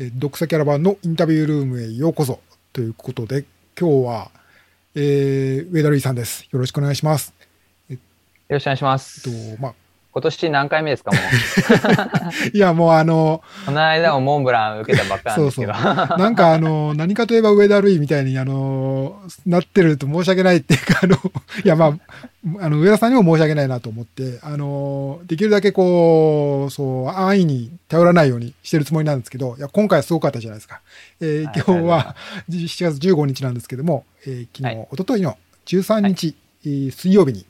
えー読者キャラバンのインタビュールームへようこそということで、今日は、えー、上田瑠衣さんです。よろしくお願いします。よろしくお願いしまえす。っと、まあ、今年何回目ですかもう？いや、もうあの、この間もモンブラン受けたばっかなんですけど。なんかあの、何かといえば上田瑠衣みたいに、あの、なってると申し訳ないっていうか、あの、いや、まあ、あの、上田さんにも申し訳ないなと思って、あの、できるだけこう、そう、安易に頼らないようにしてるつもりなんですけど、いや、今回はすごかったじゃないですか。えーはい今日は 7月15日なんですけども、えー昨日、はい一昨日の13日、えー水曜日に、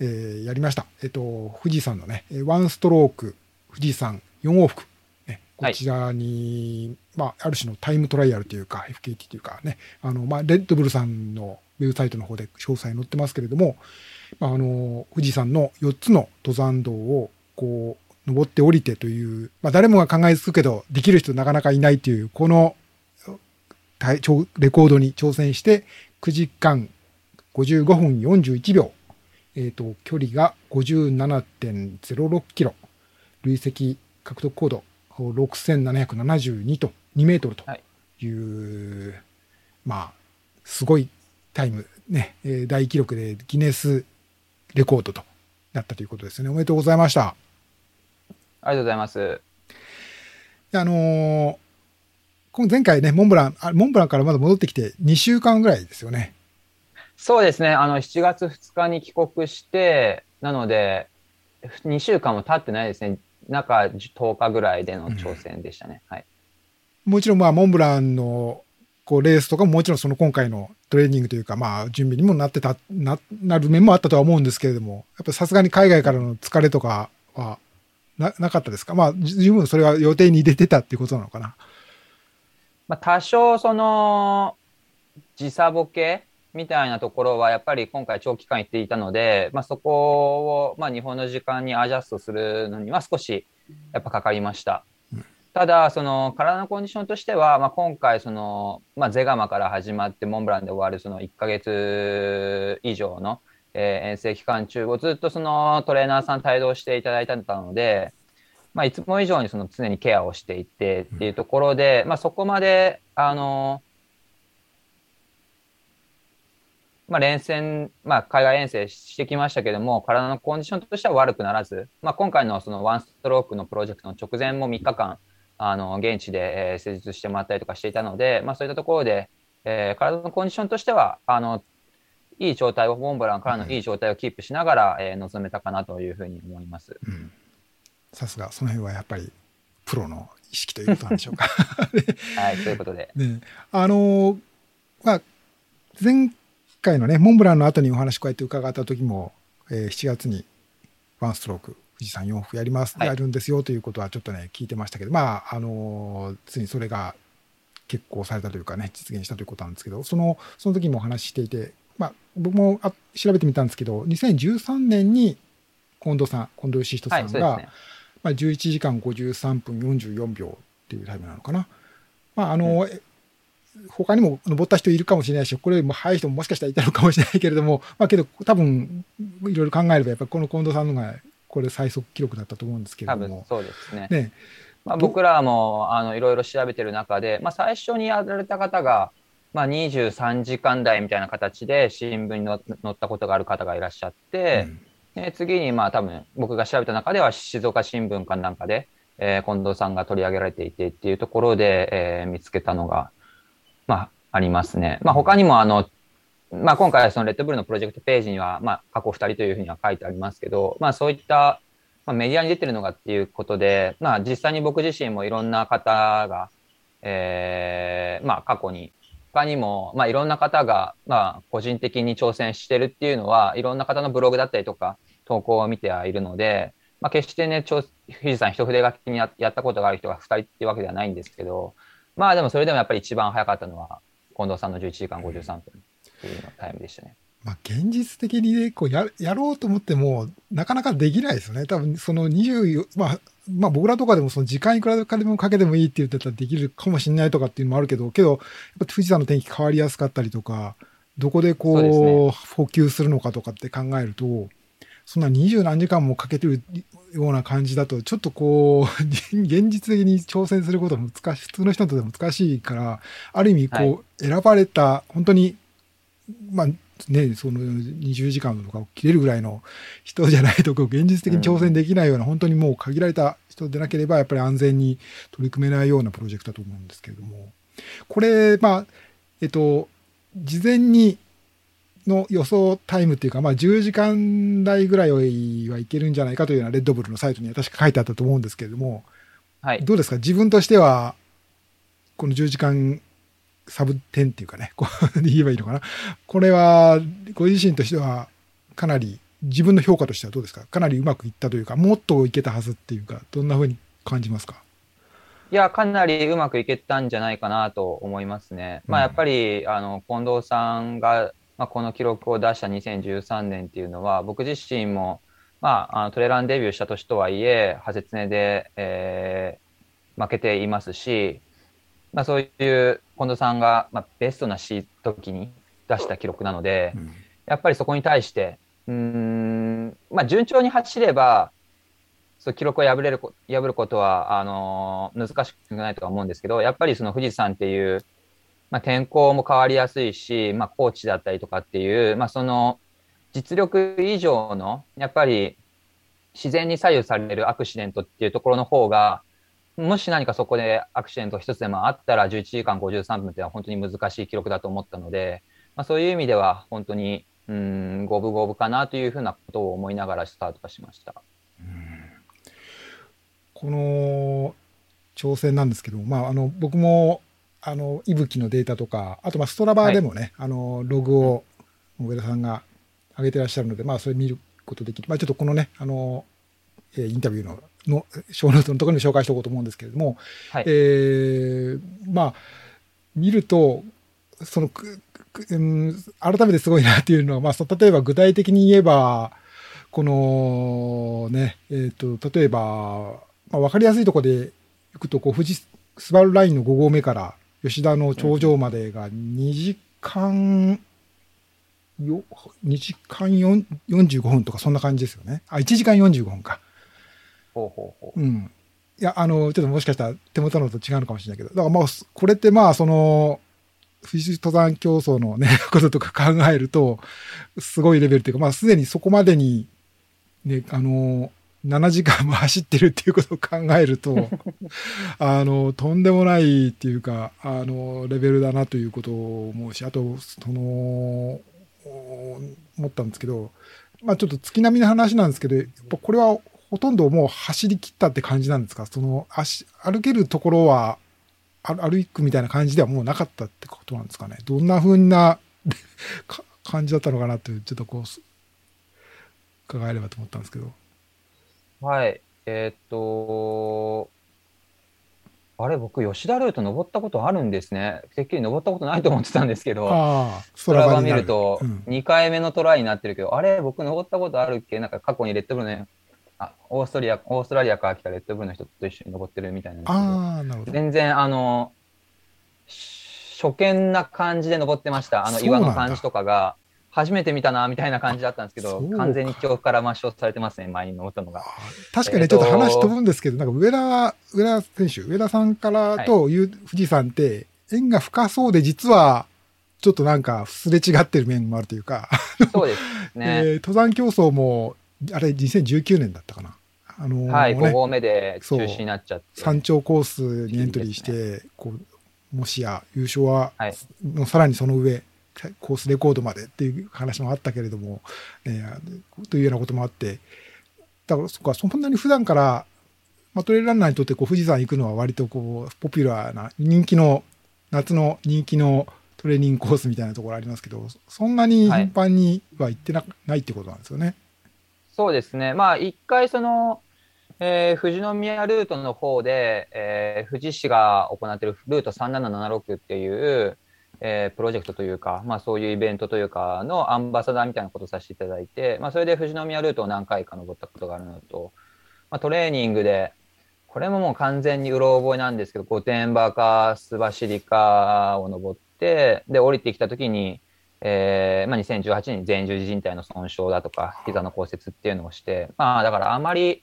えーやりました。えっ、と、富士山のね、えーワンストローク、富士山4往復、ね、こはいちらに、まあ、ある種のタイムトライアルというか、FKT というかね、あの、まあ、レッドブルさんのウェブサイトの方で詳細載ってますけれども、まあ、あの、富士山の4つの登山道を、こう、登って降りてという、まあ、誰もが考えつくけど、できる人なかなかいないという、この、レコードに挑戦して、9時間55分41秒、えっ、と、距離が57.06キロ、累積獲得高度6772と2メートルという、まあ、すごいタイム、ね、えー大記録でギネスレコードとなったということですね。おめでとうございました。ありがとうございます。あのー前回ね、モンブラン、あモンブランからまだ戻ってきて2週間ぐらいですよね。そうですね。あの、7月2日に帰国して、なので、2週間も経ってないですね。中10日ぐらいでの挑戦でしたね。はい。もちろんまあモンブランのこうレースとかももちろんその今回のトレーニングというかまあ準備にもなってた、な、なる面もあったとは思うんですけれども、やっぱさすがに海外からの疲れとかはな、なかったですか？まあ十分それは予定に入れてたっていうことなのかな？まあ、多少その時差ボケみたいなところはやっぱり今回長期間行っていたので、まあ、そこをまあ日本の時間にアジャストするのには少しやっぱかかりましたうん。ただ、その体のコンディションとしては、まあ、今回その、まあ、ゼガマから始まってモンブランで終わるその1ヶ月以上の、えー遠征期間中をずっとそのトレーナーさん帯同していただいてたので、まあ、いつも以上にその常にケアをしていてっていうところで、まあ、そこまで、あの、まあ、連戦、まあ、海外遠征してきましたけども、体のコンディションとしては悪くならず、まあ、今回のそのワンストロークのプロジェクトの直前も3日間、あの、現地で、えー施術してもらったりとかしていたので、まあ、そういったところで、えー体のコンディションとしては、あの、いい状態を、モンブランからのいい状態をキープしながら、えー臨めたかなというふうに思います。うん。さすが、その辺はやっぱりプロの意識ということなんでしょうか。はい、ということで。ね、あのーまあ、前回のね、モンブランの後にお話こうやって伺った時も、えー7月にワンストローク、富士山4区やります、はいやるんですよということはちょっとね、聞いてましたけど、まあ、あのーついにそれが決行されたというかね、実現したということなんですけど、その、その時もお話ししていて、まあ、僕もあ調べてみたんですけど、2013年に近藤さん、近藤義人はい、さんが、そうですね。まあ、11時間53分44秒っていうタイムなのかな。まあ、あの、え他にも登った人いるかもしれないし、これよりも速い人ももしかしたらいたのかもしれないけれども、まあけど多分、いろいろ考えれば、やっぱりこの近藤さんのが、これ最速記録だったと思うんですけれ多分ども。そうですね。ね、まあ、僕らもあのいろいろ調べてる中で、まあ、最初にやられた方が、まあ、23時間台みたいな形で新聞に載載ったことがある方がいらっしゃって、で次にまあ多分僕が調べた中では静岡新聞かなんかで、えー近藤さんが取り上げられていてっていうところで、えー見つけたのが、まあ、ありますね。まあ、他にもあの、まあ、今回そのレッドブルのプロジェクトページには、まあ、過去2人というふうには書いてありますけど、まあ、そういった、まあ、メディアに出てるのがっていうことで、まあ、実際に僕自身もいろんな方が、えーまあ、過去に他にも、まあ、いろんな方が、まあ、個人的に挑戦してるっていうのは、いろんな方のブログだったりとか、投稿を見てはいるので、まあ、決してね、富士山一筆書きにやったことがある人が2人っていうわけではないんですけど、まあでもそれでもやっぱり一番早かったのは、近藤さんの11時間53分っていうのタイムでしたね。まあ、現実的にね、こうや、やろうと思っても、なかなかできないですよね。多分、その24、まあ、まあ僕らとかでもその時間いくらかでもかけてもいいって言ってたらできるかもしれないとかっていうのもあるけど、けど、やっぱ富士山の天気変わりやすかったりとか、どこでこう、補給するのかとかって考えると、そんな二十何時間もかけてるような感じだと、ちょっとこう、現実的に挑戦することは難しい、普通の人にとって難しいから、ある意味、こう、選ばれた、本当に、まあ、ね、その20時間とかを切れるぐらいの人じゃないと、現実的に挑戦できないような、本当にもう限られた人でなければ、やっぱり安全に取り組めないようなプロジェクトだと思うんですけれども、これ、まあ、えっと、事前にの予想タイムっていうか、まあ、10時間台ぐらいはいけるんじゃないかというようなレッドブルのサイトには確か書いてあったと思うんですけれども、はい、どうですか？自分としては、この10時間サブ10っていうかね、こう 言えばいいのかな？これは、ご自身としては、かなり、自分の評価としてはどうですか？かなりうまくいったというか、もっといけたはずっていうか、どんなふうに感じますか？いや、かなりうまくいけたんじゃないかなと思いますね。まあ、やっぱり、あの、近藤さんがまあ、この記録を出した2013年っていうのは、僕自身も、まあ、あのトレランデビューした年とはいえ、ハゼツネで、えー、負けていますし、まあ、そういう近藤さんが、まあ、ベストなし時に出した記録なので、うん、やっぱりそこに対して、うん、まあ、順調に走れば、そう記録を破れる破ることはあのー、難しくないとは思うんですけど、やっぱりその富士山っていうまあ、天候も変わりやすいし、まあ、コーチだったりとかっていう、まあ、その実力以上のやっぱり自然に左右されるアクシデントっていうところの方がもし何かそこでアクシデント一つでもあったら11時間53分っていうのは本当に難しい記録だと思ったので、まあ、そういう意味では本当にうん五分五分かなというふうなことを思いながらスタートしました。この挑戦なんですけど、まあ、あの僕もあの、いぶきのデータとか、あと、まあ、ストラバーでもね、はい、あの、ログを、上田さんが上げてらっしゃるので、まあ、それ見ることできる。まあ、ちょっとこのね、あの、えー、インタビューの、の、ショーノートのところに紹介しておこうと思うんですけれども、はい、えー、まあ、見ると、その、うん、改めてすごいなっていうのは、まあ、例えば具体的に言えば、このね、えっ、ー、と、例えば、まあ、わかりやすいところで行くと、こう、富士スバルラインの5合目から、吉田の頂上までが2時間、よ2時間45分とかそんな感じですよね。あ、1時間45分か。ほうほうほう。うん。いや、あの、ちょっともしかしたら手元のと違うのかもしれないけど、だからまあ、これってまあ、その、富士登山競争のね、こととか考えると、すごいレベルっていうか、まあ、すでにそこまでに、ね、あの、7時間も走ってるっていうことを考えると、あの、とんでもないっていうか、あの、レベルだなということを思うし、あと、その、思ったんですけど、まあちょっと月並みの話なんですけど、やっぱこれはほとんどもう走り切ったって感じなんですか？その足、歩けるところは、歩くみたいな感じではもうなかったってことなんですかね？どんな風な 感じだったのかなっていう、ちょっとこう、伺えればと思ったんですけど。はい。えーっと、あれ、僕、吉田ルート登ったことあるんですね。てっきり登ったことないと思ってたんですけど、ああ、スラバ見ると、2回目のトライになってるけど、あれ、僕登ったことあるっけ？なんか過去にレッドブルの、あ、オーストリア、オーストラリアから来たレッドブルの人と一緒に登ってるみたいなんですけど、ああ、なるほど。全然、あの、初見な感じで登ってました。あの岩の感じとかが。初めて見たなみたいな感じだったんですけど、完全に恐怖から抹消されてますね、前に登ったのが。確かに、ね、ちょっと話飛ぶんですけど、なんか上田、上田選手、上田さんからと、はい、富士山って、縁が深そうで、実は、ちょっとなんか、すれ違ってる面もあるというか、そうですね。えー、登山競争も、あれ、2019年だったかな。あのー、はい、5合目で中止になっちゃって。山頂コースにエントリーして、ね、こう、もしや優勝は、はい、さらにその上、コースレコードまでっていう話もあったけれども、えー、というようなこともあって、だからそっか、そんなに普段から、まあ、トレイルランナーにとってこう富士山行くのは割とこう、ポピュラーな、人気の、夏の人気のトレーニングコースみたいなところありますけど、そんなに頻繁には行ってな,、ないってことなんですよね。そうですね。まあ、一回その、えー、富士宮ルートの方で、えー、富士市が行っているルート3776っていう、えー、プロジェクトというか、まあ、そういうイベントというかのアンバサダーみたいなことをさせていただいて、まあ、それで富士宮ルートを何回か登ったことがあるのと、まあ、トレーニングで、これももう完全にうろ覚えなんですけど、御殿場か須走りかを登って、で、降りてきたときに、えーまあ、2018年に前十字靭帯の損傷だとか、膝の骨折っていうのをして、まあ、だからあまり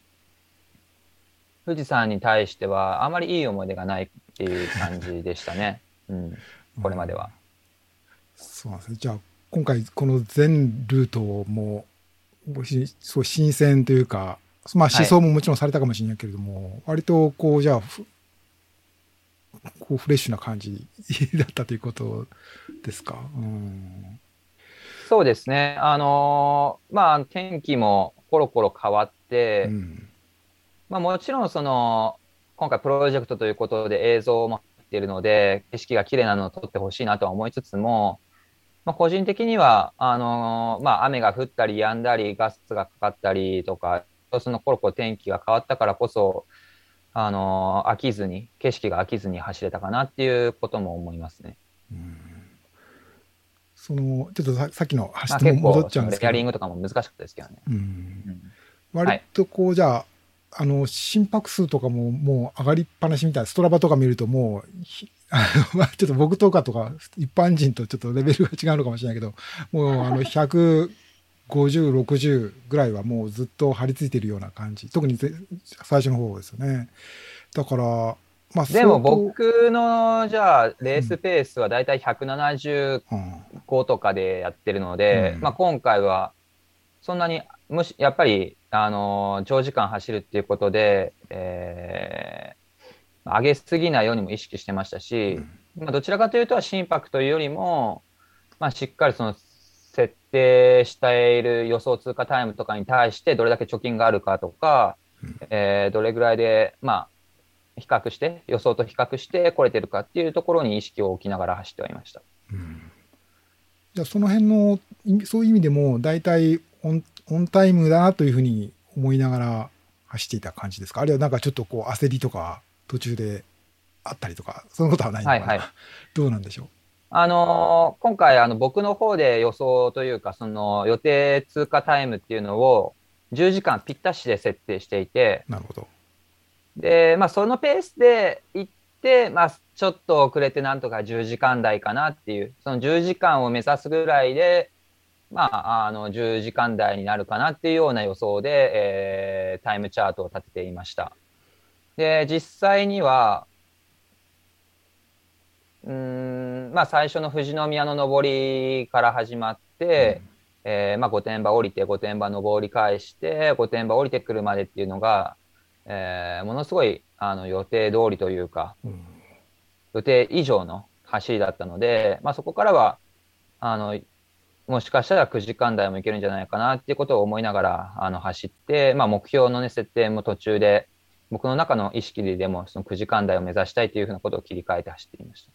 富士山に対してはあまりいい思い出がないっていう感じでしたね、うん、これまでは。そうなんですねじゃあ今回この全ルートもすごい新鮮というか、まあ、思想ももちろんされたかもしれないけれども、はい、割とこうじゃあこうフレッシュな感じだったということですか？うん、そうですね。あのー、まあ天気もコロコロ変わって、うん、まあもちろんその今回プロジェクトということで映像も入っているので景色が綺麗なのを撮ってほしいなとは思いつつも、まあ、個人的にはあのー、まあ雨が降ったり止んだりガスがかかったりとかそのコロコロ天気が変わったからこそあの飽きずに景色が飽きずに走れたかなっていうことも思いますね。うんそのちょっとささっきの走って戻っちゃうんですけど、レアリングとかも難しかったですけどね。うん、割とこう、じゃああの心拍数とかももう上がりっぱなしみたいなストラバとか見るともう あのちょっと僕とかとか一般人とちょっとレベルが違うのかもしれないけどもうあの100 50、60ぐらいはもうずっと張り付いてるような感じ。特に最初の方ですよね。だから、まあ、でも僕のじゃあレースペースはだいたい175とかでやってるので、うん、まあ、今回はそんなにむしやっぱりあの長時間走るっていうことで、えー、上げすぎないようにも意識してましたし、うん、まあ、どちらかというと心拍というよりも、まあ、しっかりその設定している予想通過タイムとかに対してどれだけ貯金があるかとか、うん、えー、どれぐらいで、まあ、比較して、予想と比較して来れてるかっていうところに意識を置きながら走ってはいました。うん、じゃあその辺の、そういう意味でも、大体オンタイムだなというふうに思いながら走っていた感じですか？あるいはなんかちょっとこう焦りとか途中であったりとか、そのことはないのかな、はいはい、どうなんでしょう？あのー、今回、あの、僕の方で予想というか、その予定通過タイムっていうのを10時間ぴったしで設定していて、なるほど。で、まあ、そのペースで行って、まあ、ちょっと遅れてなんとか10時間台かなっていう、その10時間を目指すぐらいで、まあ、あの、10時間台になるかなっていうような予想で、えー、タイムチャートを立てていました。で、実際には、うん、まあ、最初の富士宮の上りから始まって、うん、えー、まあ、御殿場降りて、御殿場上り返して、御殿場降りてくるまでっていうのが、えー、ものすごいあの予定通りというか、うん、予定以上の走りだったので、まあ、そこからは、あの、もしかしたら9時間台もいけるんじゃないかなっていうことを思いながらあの走って、まあ、目標の、ね、設定も途中で僕の中の意識でもその9時間台を目指したいというふうなことを切り替えて走っていました。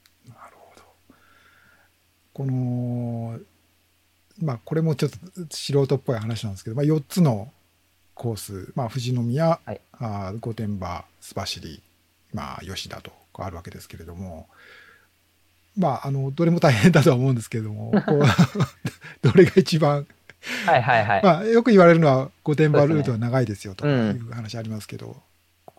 この、まあ、これもちょっと素人っぽい話なんですけど、まあ、4つのコース、まあ、富士宮、はい、あ御殿場、須走、まあ、吉田とあるわけですけれども、まあ、あの、どれも大変だとは思うんですけれども、どれが一番はいはいはい。まあ、よく言われるのは、御殿場ルートは長いですよという話ありますけど、ね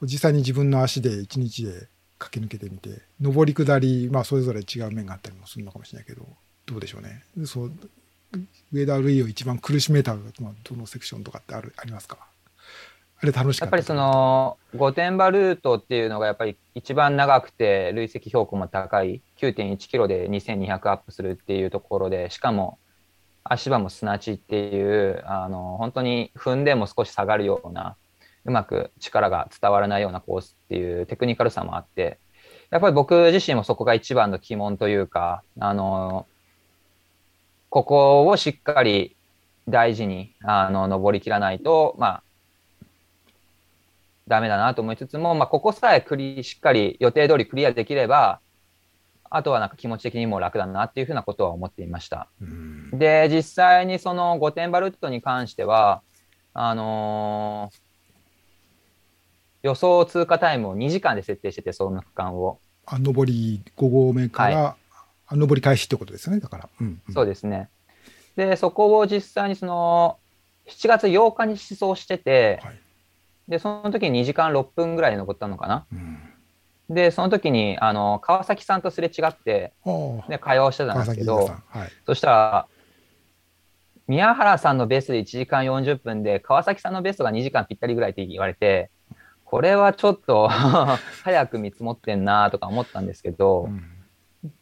うん、実際に自分の足で一日で駆け抜けてみて、上り下り、まあ、それぞれ違う面があったりもするのかもしれないけど、どうでしょうね。そう上田瑠衣を一番苦しめた、まあ、どのセクションとかってあるありますか？あれ楽しかったやっぱりその御殿場ルートっていうのがやっぱり一番長くて累積標高も高い9.1キロで2200アップするっていうところでしかも足場も砂地っていうあの本当に踏んでも少し下がるようなうまく力が伝わらないようなコースっていうテクニカルさもあってやっぱり僕自身もそこが一番の鬼門というかあのここをしっかり大事にあの登りきらないとまあダメだなと思いつつも、まあ、ここさえクリしっかり予定通りクリアできれば、あとはなんか気持ち的にも楽だなっていうふうなことは思っていました。で、実際にその御殿場ルートに関しては、あのー、予想通過タイムを2時間で設定してて、その区間を。あ上り5合目から、はい、上り開始ってことですね、だから。うんうん、そうですね。で、そこを実際にその、7月8日に思想してて、はいで、その時に2時間6分ぐらい残ったのかな。うん、で、その時に、あの、川崎さんとすれ違って、で、会話をしてたんですけど。はい。そしたら、宮原さんのベストで1時間40分で、川崎さんのベストが2時間ぴったりぐらいって言われて、これはちょっと 早く見積もってんなとか思ったんですけど、うん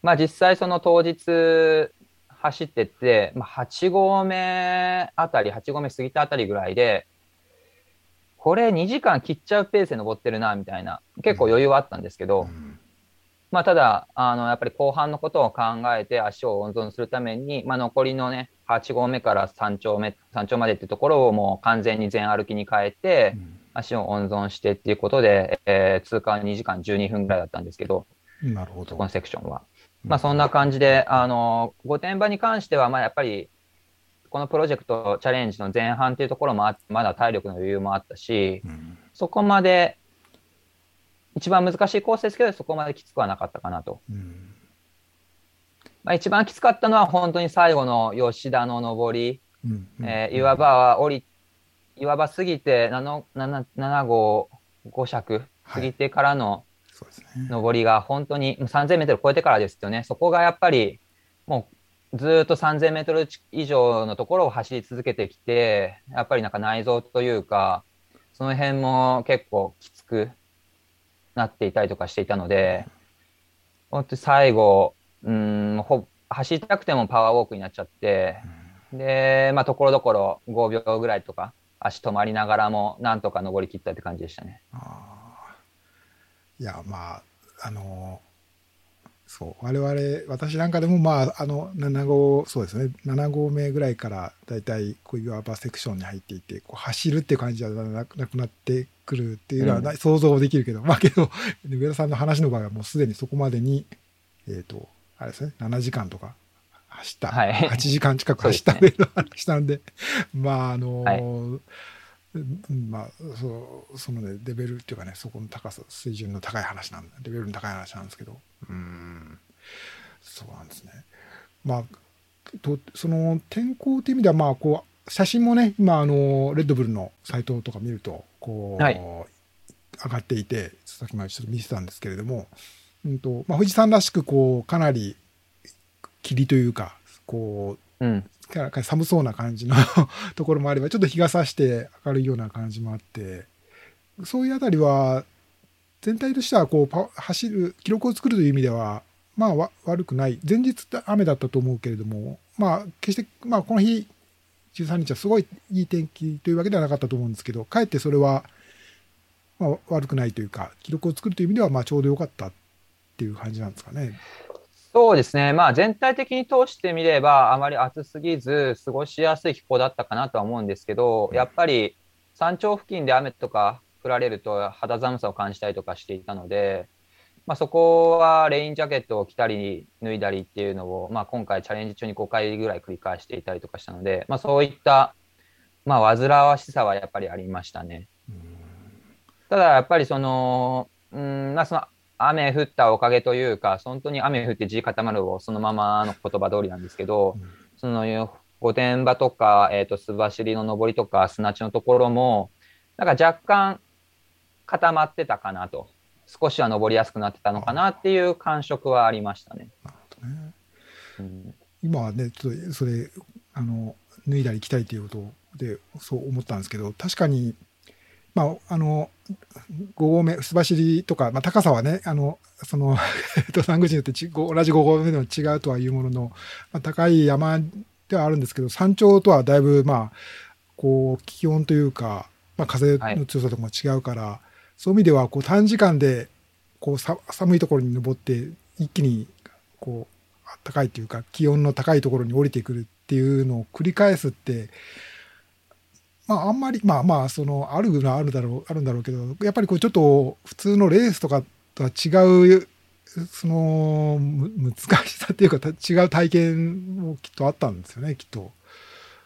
まあ実際その当日走ってって、まあ、8合目あたり、8合目過ぎたあたりぐらいで、これ2時間切っちゃうペースで登ってるな、みたいな、結構余裕はあったんですけど、うんまあただ、あの、やっぱり後半のことを考えて足を温存するために、まあ残りのね、8合目から山頂目、山頂までってところをもう完全に全歩きに変えて、足を温存してっていうことで、えー通過は2時間12分ぐらいだったんですけど、うんなるほど。そこのセクションは。まあそんな感じで、あの、御殿場に関しては、まあやっぱり、このプロジェクトチャレンジの前半っていうところもまだ体力の余裕もあったし、うんそこまで、一番難しいコースですけど、そこまできつくはなかったかなと。うんまあ、一番きつかったのは本当に最後の吉田の上り、うんうんえー岩場は降り、岩場過ぎて7、7 7号5尺過ぎてからの。上りが本当にもう3000メートル超えてからですよね。そこがやっぱりもうずっと3000メートル以上のところを走り続けてきて、やっぱりなんか内臓というか、その辺も結構きつくなっていたりとかしていたので、本当最後、うん、ほ走りたくてもパワーウォークになっちゃって、で、まあ、ところどころ5秒ぐらいとか、足止まりながらも、なんとか登り切ったって感じでしたね。あいや、まあ、あのそう、我々、私なんかでも、まあ、あの、7号、そうですね、7号目ぐらいから、だいたい、こういう岩場セクションに入っていて、こう走るっていう感じはなくなくなってくるっていうのは想像できるけど、まあけど、上田さんの話の場合はもうすでにそこまでに、えっ、と、あれですね、7時間とか走った、はい。8時間近く走った上の話なんで、まあ、あのはい。うんまあ、そう、そのね、レベルっていうかね、そこの高さ、水準の高い話なんレベルの高い話なんですけど、うん、そうなんですね。まあ、とその天候っていう意味では、まあ、こう、写真もね、今、あの、レッドブルのサイトとか見ると、こう、はい。上がっていて、さっきまでちょっと見てたんですけれども、うんとまあ、富士山らしく、こう、かなり霧というか、こう、うん。か寒そうな感じの ところもあれば、ちょっと日が差して明るいような感じもあって、そういうあたりは、全体としてはこう走る、記録を作るという意味では、まあ悪くない。前日って雨だったと思うけれども、まあ決して、まあこの日、13日はすごいいい天気というわけではなかったと思うんですけど、かえってそれは、まあ悪くないというか、記録を作るという意味では、まあちょうど良かったっていう感じなんですかね。そうですね。まあ全体的に通してみれば、あまり暑すぎず、過ごしやすい気候だったかなとは思うんですけど、やっぱり山頂付近で雨とか降られると肌寒さを感じたりとかしていたので、まあそこはレインジャケットを着たり脱いだりっていうのを、まあ今回チャレンジ中に5回ぐらい繰り返していたりとかしたので、まあそういった、まあ煩わしさはやっぱりありましたね。ただやっぱりその、うん、まあその雨降ったおかげというか、本当に雨降って地固まるをそのままの言葉通りなんですけど、うんその御殿場とか、えっ、と、須走りの上りとか砂地のところも、なんか若干固まってたかなと。少しは登りやすくなってたのかなっていう感触はありましたね。なるほどね。うん今はね、ちょっとそれ、あの、脱いだり着たいということで、そう思ったんですけど、確かに、まあ、あの、5合目、素走りとか、まあ、高さはね、あの、その、登山口によってち同じ5合目でも違うとはいうものの、まあ、高い山ではあるんですけど、山頂とはだいぶ、まあ、こう、気温というか、まあ、風の強さとかも違うから、そういう意味では、こう、短時間で、こうさ、寒いところに登って、一気に、こう、高いというか気温の高いところに降りてくるっていうのを繰り返すってまああんまりまあまあそのあるのはあるだろうあるんだろうけどやっぱりこうちょっと普通のレースとかとは違うそのむ難しさっていうかた違う体験もきっとあったんですよねきっと。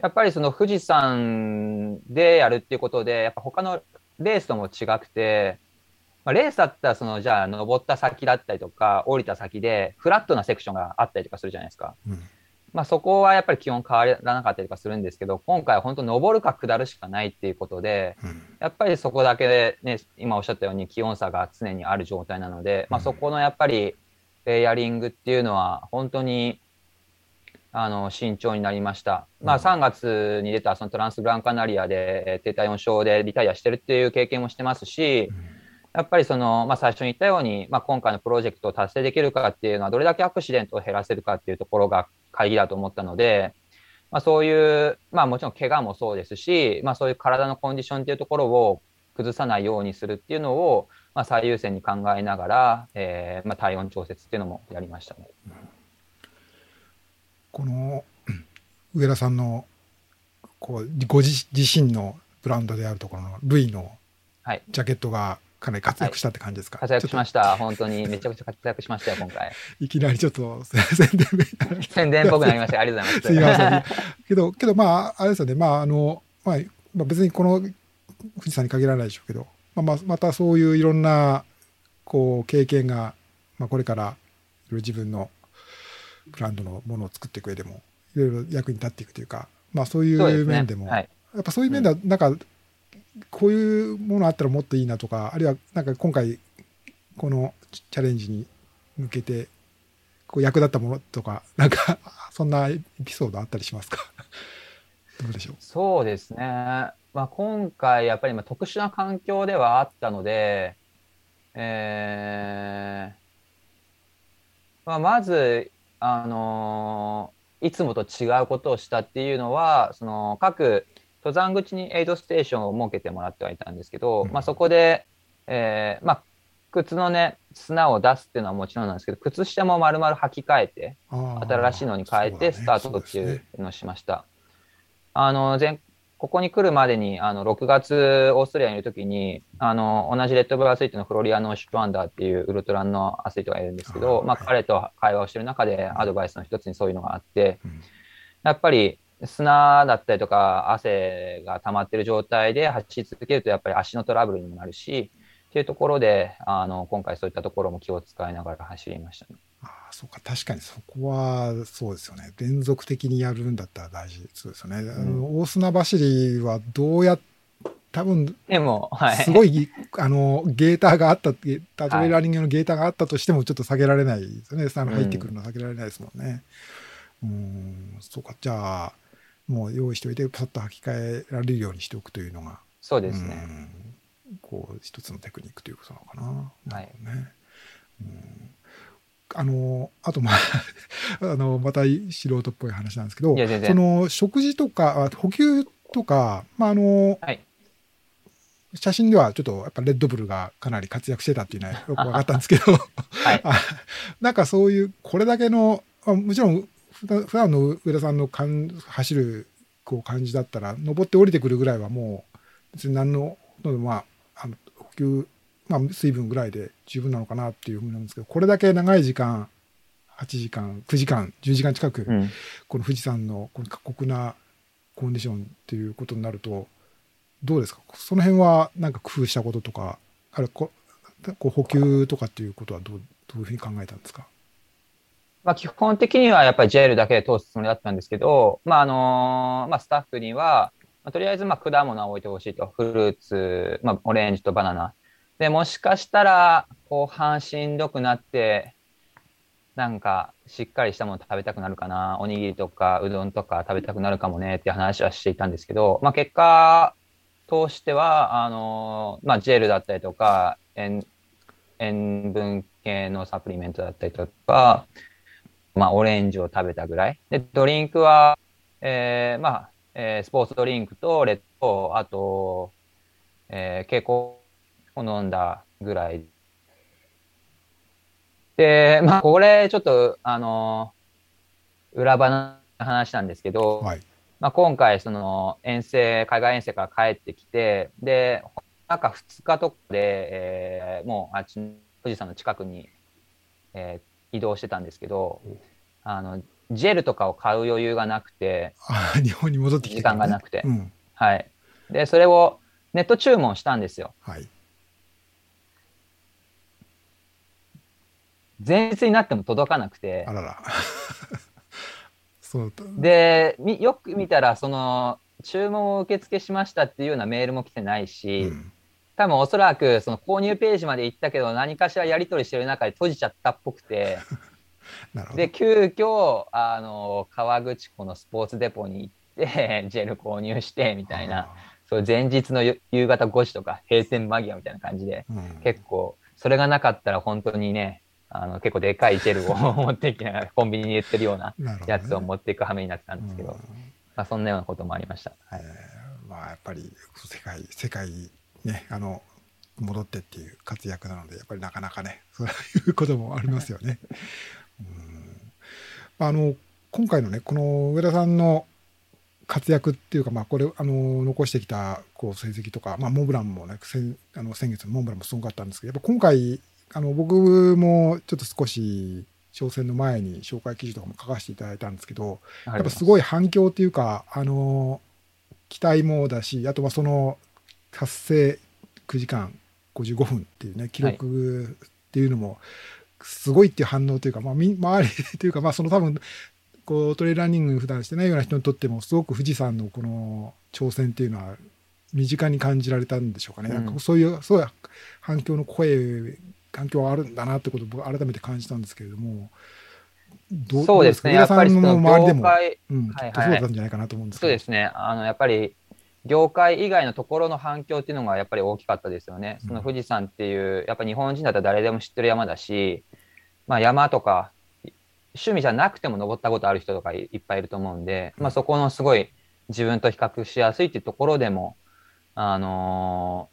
やっぱりその富士山でやるっていうことで、やっぱ他のレースとも違くて、まあ、レースだったらそのじゃあ登った先だったりとか降りた先でフラットなセクションがあったりとかするじゃないですか。うんまあ、そこはやっぱり気温変わらなかったりとかするんですけど、今回は本当登るか下るしかないっていうことで、うん。やっぱりそこだけでね、今おっしゃったように気温差が常にある状態なので、まあ、そこのやっぱりレイヤリングっていうのは本当にあの慎重になりました。まあ、うん3月に出たそのトランスグランカナリアでえー低体温症でリタイアしてるっていう経験もしてますし、やっぱりその、まあ、最初に言ったように、まあ、今回のプロジェクトを達成できるかっていうのは、どれだけアクシデントを減らせるかっていうところが鍵だと思ったので、まあ、そういう、まあ、もちろん怪我もそうですし、まあ、そういう体のコンディションっていうところを崩さないようにするっていうのを、まあ、最優先に考えながら、えーまあ、体温調節っていうのもやりましたね。このうん上田さんのこうご自自身のブランドであるところのルイのはい。ジャケットがかなり活躍したって感じですか、活躍しまちした。本当にめちゃくちゃ活躍しましたよ、今回。いきなりちょっと宣伝宣伝っぽくなりました。ありがとうござすいいま。ますせん。けど、けどまあ、あれですよね。まあ、あの、まあ、まあ、別にこの富士山に限らないでしょうけど、まあ、またそういういろんな、こう、経験が、まあ、これから、自分のブランドのものを作っていく上でも、いろいろ役に立っていくというか、まあ、そういそう面でも、はい。やっぱそういう面では、なんか、こういうものあったらもっといいなとか、あるいは、なんか今回、このチャレンジに向けて、こう役立ったものとか、なんか、そんなエピソードあったりしますか？どうでしょう？そうですね。まあ、今回、やっぱりまあ特殊な環境ではあったので、えーまあ、まず、あのいつもと違うことをしたっていうのは、その各登山口にエイドステーションを設けてもらってはいたんですけど、うん。まあ、そこで、えーまあ、靴のね、砂を出すっていうのはもちろんなんですけど、靴下も丸々履き替えて、新しいのに変えてスタートっていうのをしました。あの前ここに来るまでにあの6月オーストラリアにいるときにあの同じレッドブルアスリートのフロリアノ・シュトワンダーっていうウルトラのアスリートがいるんですけど、はいまあ、彼と会話をしてる中でアドバイスの一つにそういうのがあってうん。やっぱり砂だったりとか汗が溜まってる状態で走り続けるとやっぱり足のトラブルにもなるしっていうところであの今回そういったところも気を使いながら走りましたね。ああ、そうか、確かにそこはそうですよね。連続的にやるんだったら大事そうですよね。あの大砂走りはどうや多分でも、はい。すごい、あの、ゲーターがあった、ゲータートレーラーニングのゲーターがあったとしても、ちょっと下げられないですよね。あの入ってくるのは下げられないですもんね。うん、そうか。じゃあ、もう用意しておいて、パッと履き替えられるようにしておくというのが、そうですね。うんこう、一つのテクニックということなのかな。はいね。うんあの、あと、まあ、あの、また素人っぽい話なんですけどその、食事とか、あ補給とか、まあ、あの、はい。写真ではちょっとやっぱレッドブルがかなり活躍してたっていうのはよく分かったんですけど、はい。あなんかそういう、これだけの、あもちろん普段の上田さんのかん走るこう感じだったら、登って降りてくるぐらいはもう、別に何の、まあ、あの補給、まあ、水分ぐらいで十分なのかなっていうふうになんですけど、これだけ長い時間、8時間、9時間、10時間近く、うん。この富士山のこの過酷なコンディションっていうことになると、どうですか？その辺はなんか工夫したこととか、あれここう補給とかっていうことはどうどういうふうに考えたんですか？まあ、基本的にはやっぱりジェルだけで通すつもりだったんですけど、まあ、あのまあ、スタッフには、まあ、とりあえず、まあ、果物は置いてほしいと。フルーツ、まあ、オレンジとバナナ。で、もしかしたら、後半しんどくなって、なんか、しっかりしたもの食べたくなるかな。おにぎりとか、うどんとか食べたくなるかもねっていう話はしていたんですけど、まあ、結果としては、あのまあ、ジェルだったりとか、塩塩分系のサプリメントだったりとか、まあ、オレンジを食べたぐらい。で、ドリンクは、えーまあ、えースポーツドリンクとレッド、あと、えー、蛍光を飲んだぐらい。で、まあ、これ、ちょっと、あの裏話の話なんですけど、はい。まあ、今回、その遠征、海外遠征から帰ってきて、で、なんか2日とかで、えーもうあっち、富士山の近くに、えー移動してたんですけど、あの、ジェルとかを買う余裕がなくて、あ日本に戻ってきて、時間がなくてうん。はい。で、それをネット注文したんですよ。はい。前日になっても届かなくてあ、らら。そうで、みよく見たら、その、注文を受付しましたっていうようなメールも来てないし、うん多分おそらくその購入ページまで行ったけど何かしらやり取りしてる中で閉じちゃったっぽくて。で急遽あの川口湖のスポーツデポに行って ジェル購入してみたいなそう前日の夕夕方5時とか閉店間際みたいな感じで。うん結構それがなかったら本当にねあの結構でかいジェルを 持っていきながらコンビニに売ってるようなやつを持っていく羽目になってたんですけど、うんまあ、そんなようなこともありました。はいえーまあやっぱり世界世界ねあの戻ってっていう活躍なのでやっぱりなかなかね そういうこともありますよね。うんあの今回のねこの上田さんの活躍っていうか、まあ、これあの残してきたこう成績とか、まあ、モンブランもね先あの先月のモンブランもすごかったんですけどやっぱ今回あの僕もちょっと少し挑戦の前に紹介記事とかも書かせていただいたんですけど、やっぱすごい反響っていうか、あの期待もだし、あとはその達成9時間55分っていうね、記録っていうのも、すごいっていう反応というか、まあ、み周りというか、まあ、その多分、こうトレイルランニング普段してないような人にとっても、すごく富士山のこの挑戦っていうのは、身近に感じられたんでしょうかね。うん。なんかそういう、そういう反響の声、反響はあるんだなってことを僕改めて感じたんですけれども、どうそうですね、どやっぱりその上田さんの周りでも、業界、うん、きはいはいっとそうだったんじゃないかなと思うんですけど。そうですね、あのやっぱり業界以外のところの反響っていうのがやっぱり大きかったですよね。うんその富士山っていう、やっぱ日本人だったら誰でも知ってる山だし、まあ、山とか趣味じゃなくても登ったことある人とかいいっぱいいると思うんで、まあ、そこのすごい自分と比較しやすいっていうところでも、あの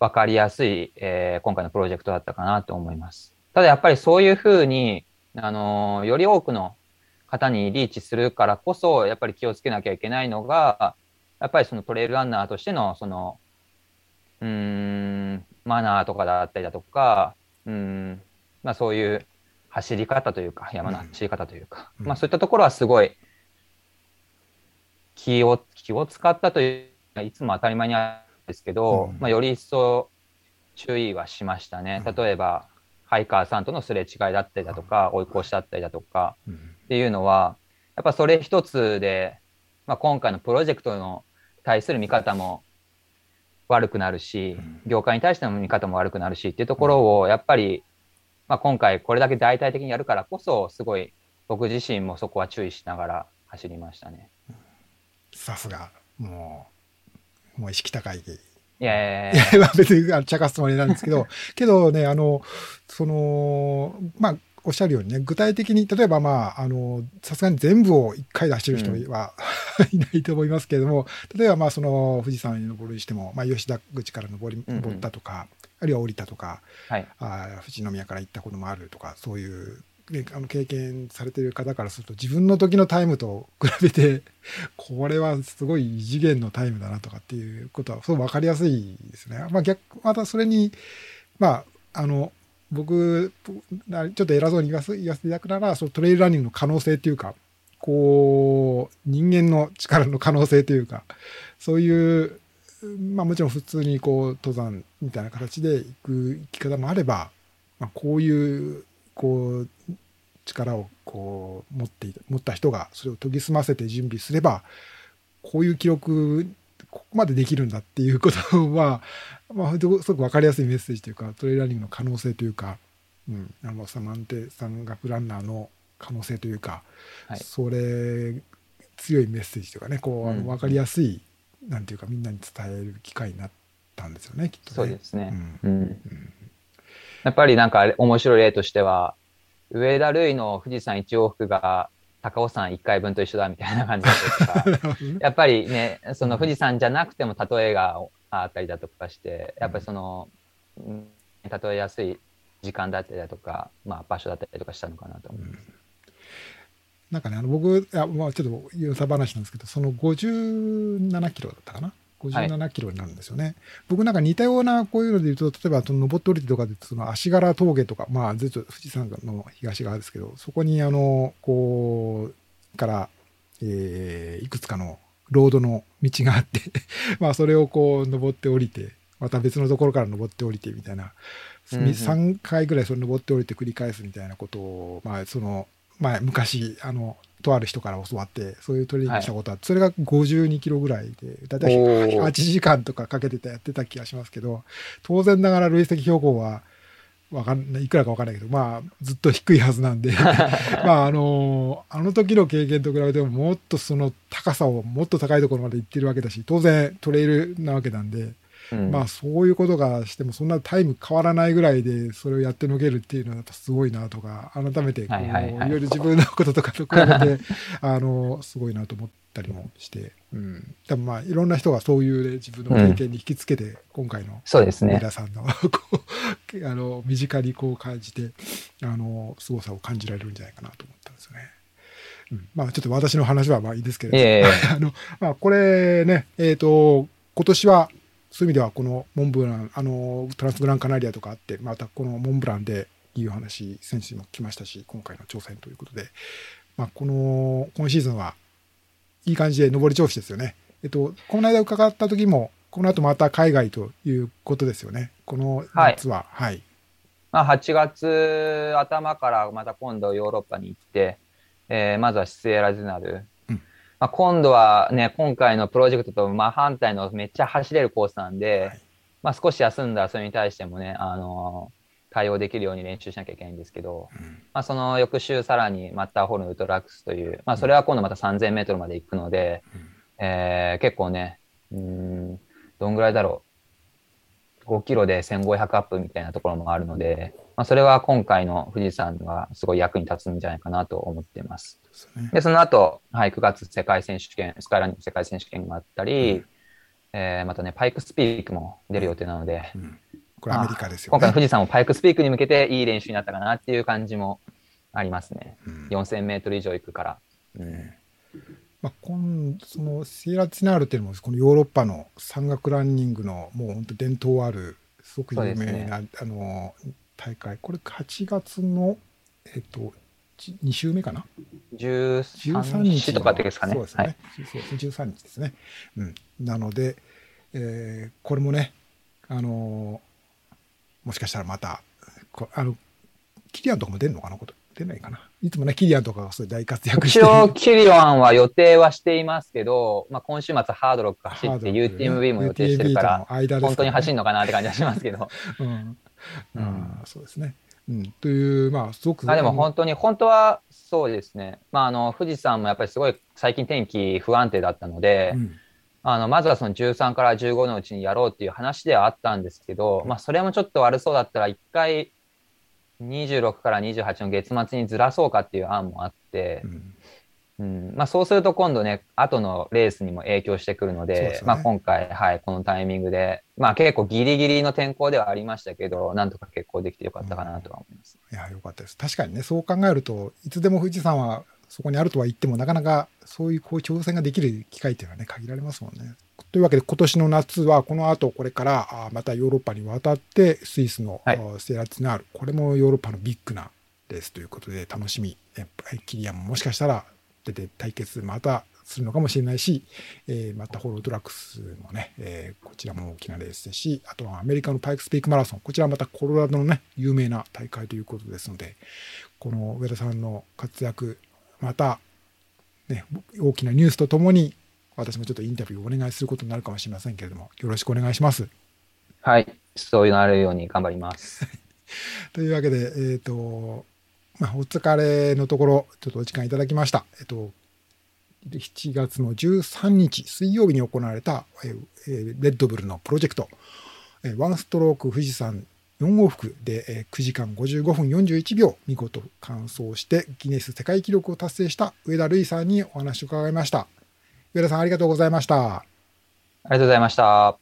ー、分かりやすい、えー今回のプロジェクトだったかなと思います。ただやっぱりそういうふうに、あのーより多くの方にリーチするからこそ、やっぱり気をつけなきゃいけないのが、やっぱりそのトレイルランナーとしての、その、うーん、マナーとかだったりだとか、うーん、まあそういう走り方というか、山の走り方というか、うん。まあそういったところはすごい気を、気を使ったという、いつも当たり前にあるんですけど、うん。まあより一層注意はしましたね。うん。例えば、ハイカーさんとのすれ違いだったりだとか、追い越しだったりだとか、うん。っていうのは、やっぱそれ一つで、まあ、今回のプロジェクトの対する見方も悪くなるしうん、業界に対しての見方も悪くなるしっていうところを、やっぱり、まあ、今回これだけ大々的にやるからこそ、すごい僕自身もそこは注意しながら走りましたね。さすが、もう、もう意識高い。いやいやいや別に茶化すつもりなんですけど、けどね、あの、その、まあ、おっしゃるようにね、具体的に、例えばまあ、あの、さすがに全部を一回で走る人は、いないと思いますけれども、例えばまあ、その、富士山に登るにしても、まあ、吉田口から登り、うんうん登ったとか、あるいは降りたとか、はい。あー富士宮から行ったこともあるとか、そういう、ね、あの経験されている方からすると、自分の時のタイムと比べて、これはすごい異次元のタイムだなとかっていうことは、そう分かりやすいですね。まあ逆、またそれに、まあ、あの、僕、ちょっと偉そうに言わせ言わせていただくなら、そのトレイルランニングの可能性っていうか、こう、人間の力の可能性というか、そういう、まあもちろん普通にこう、登山みたいな形で行く生き方もあれば、まあ、こういう、こう、力をこう持ってい持った人がそれを研ぎ澄ませて準備すれば、こういう記録、ここまでできるんだっていうことは、まあ、すごく分かりやすいメッセージというか、トレイルランニングの可能性というか、うん、あの、サマンテ山岳ランナーの可能性というか、はい。それ、強いメッセージというかね、こう、あうん。の分かりやすい、なんていうか、みんなに伝える機会になったんですよね、きっとね。そうですね。うん。うん。うん。やっぱりなんか面白い例としては、上田瑠衣の富士山一往復が高尾山一回分と一緒だみたいな感じだったりとか、やっぱりね、その富士山じゃなくても例えがあったりだとかして、やっぱりその、うん例えやすい時間だったりだとか、まあ場所だったりとかしたのかなと思います。なんかね、あの僕、いやまあ、ちょっと良さ話なんですけど、その57キロだったかな、57キロになるんですよね。僕なんか似たようなこういうので言うと、例えばその登って降りてとかで、その足柄峠とか、まあ、ずっと富士山の東側ですけど、そこにあの、こう、から、えーいくつかのロードの道があって、まあ、それをこう、登って降りて、また別のところから登って降りてみたいな、うんうん。3回ぐらいそれ登って降りて繰り返すみたいなことを、まあ、その、前、昔、あの、とある人から教わって、そういうトレーニングしたことは、はい、それが52キロぐらいで、だいたい8時間とかかけてたやってた気がしますけど、当然ながら累積標高は、わかんない、いくらかわかんないけど、まあ、ずっと低いはずなんで。まあ、あの、あの時の経験と比べても、もっとその高さをもっと高いところまで行ってるわけだし、当然トレイルなわけなんで、まあそういうことがしてもそんなタイム変わらないぐらいでそれをやってのけるっていうのはすごいなとか改めてこう、いろいろ自分のこととかと比べて あのすごいなと思ったりもして、うん、多分まあいろんな人がそういう、ね、自分の経験に引きつけて、うん、今回のそうですね。皆さんの こうあの身近にこう感じてあの凄さを感じられるんじゃないかなと思ったんですよね。うん、まあちょっと私の話はまあいいですけれども、あのまあこれねえっ、ー、と今年はそういう意味ではこのモンブラン、あの、トランスグランカナリアとかあって、またこのモンブランでいいお話、選手にも来ましたし、今回の挑戦ということで、まあ、この、今シーズンはいい感じで上り調子ですよね。えっと、この間伺った時も、この後また海外ということですよね。この夏は。はい。はい、まあ、8月頭からまた今度ヨーロッパに行って、えー、まずはシスエラズナル、まあ、今度はね、今回のプロジェクトと真反対のめっちゃ走れるコースなんで、はい、まあ、少し休んだそれに対してもね、あのー、対応できるように練習しなきゃいけないんですけど、うん、まあ、その翌週さらにマッターホルンウルトラックスという、まあ、それは今度また3000メートルまで行くので、うん、えー、結構ね、うん、どんぐらいだろう。5キロで1500アップみたいなところもあるので、まあ、それは今回の富士山がすごい役に立つんじゃないかなと思っています。で、その後、はい、9月世界選手権、スカイランニング世界選手権があったり、うん、えー、またね、パイクスピークも出る予定なので、うん、これアメリカですよ、ね、今回の富士山もパイクスピークに向けていい練習になったかなっていう感じもありますね。うん、4000メートル以上行くから。うんまあ、今そのセイラ・ツィナールっていうのもこのヨーロッパの山岳ランニングのもう本当伝統あるすごく有名な、ね、あの大会これ8月のえっと2週目かな ?13 日とかですかね。そうですね。はい、そうです13日ですね。うん。なので、えー、これもね、あのー、もしかしたらまた、あの、キリアンとかも出るのかなこと出ないかな。いつもね、キリアンとかがそれ大活躍して一応、キリアンは予定はしていますけど、まあ、今週末ハードロック走って UTMB も予定してるから、ね、本当に走るのかなって感じはしますけど。うん。うん、そうですね。うん、という、まあ、すごく。あでも本当に、本当はそうですね。まあ、あの、富士山もやっぱりすごい最近天気不安定だったので、うん、あの、まずはその13から15のうちにやろうっていう話ではあったんですけど、まあ、それもちょっと悪そうだったら、一回、26から28の月末にずらそうかっていう案もあって、うんうんまあ、そうすると今度ね、後のレースにも影響してくるので、でね、まあ、今回、はい、このタイミングで、まあ、結構ギリギリの天候ではありましたけど、なんとか結構できてよかったかなとは思います。うん、いや、よかったです。確かにね、そう考えると、いつでも富士山はそこにあるとは言っても、なかなかそういうこう挑戦ができる機会っていうのはね、限られますもんね。というわけで、今年の夏は、この後、これからあまたヨーロッパに渡って、スイスの、はい、セラツナール、これもヨーロッパのビッグなレースということで、楽しみ。キリアンももしかしたら出て対決またするのかもしれないし、えー、またホールドラックスもね、えー、こちらも大きなレースですし、あとはアメリカのパイクスピークマラソン、こちらまたコロラドのね、有名な大会ということですので、この上田さんの活躍、また、ね、大きなニュースとともに、私もちょっとインタビューをお願いすることになるかもしれませんけれども、よろしくお願いします。はい、そうなるように頑張ります。というわけで、えっ、ー、と、まあ、お疲れのところ、ちょっとお時間いただきました。えっと、7月の13日水曜日に行われた、えー、レッドブルのプロジェクト、えー、ワンストローク富士山4往復で、えー、9時間55分41秒見事完走してギネス世界記録を達成した上田瑠衣さんにお話を伺いました。上田さんありがとうございました。ありがとうございました。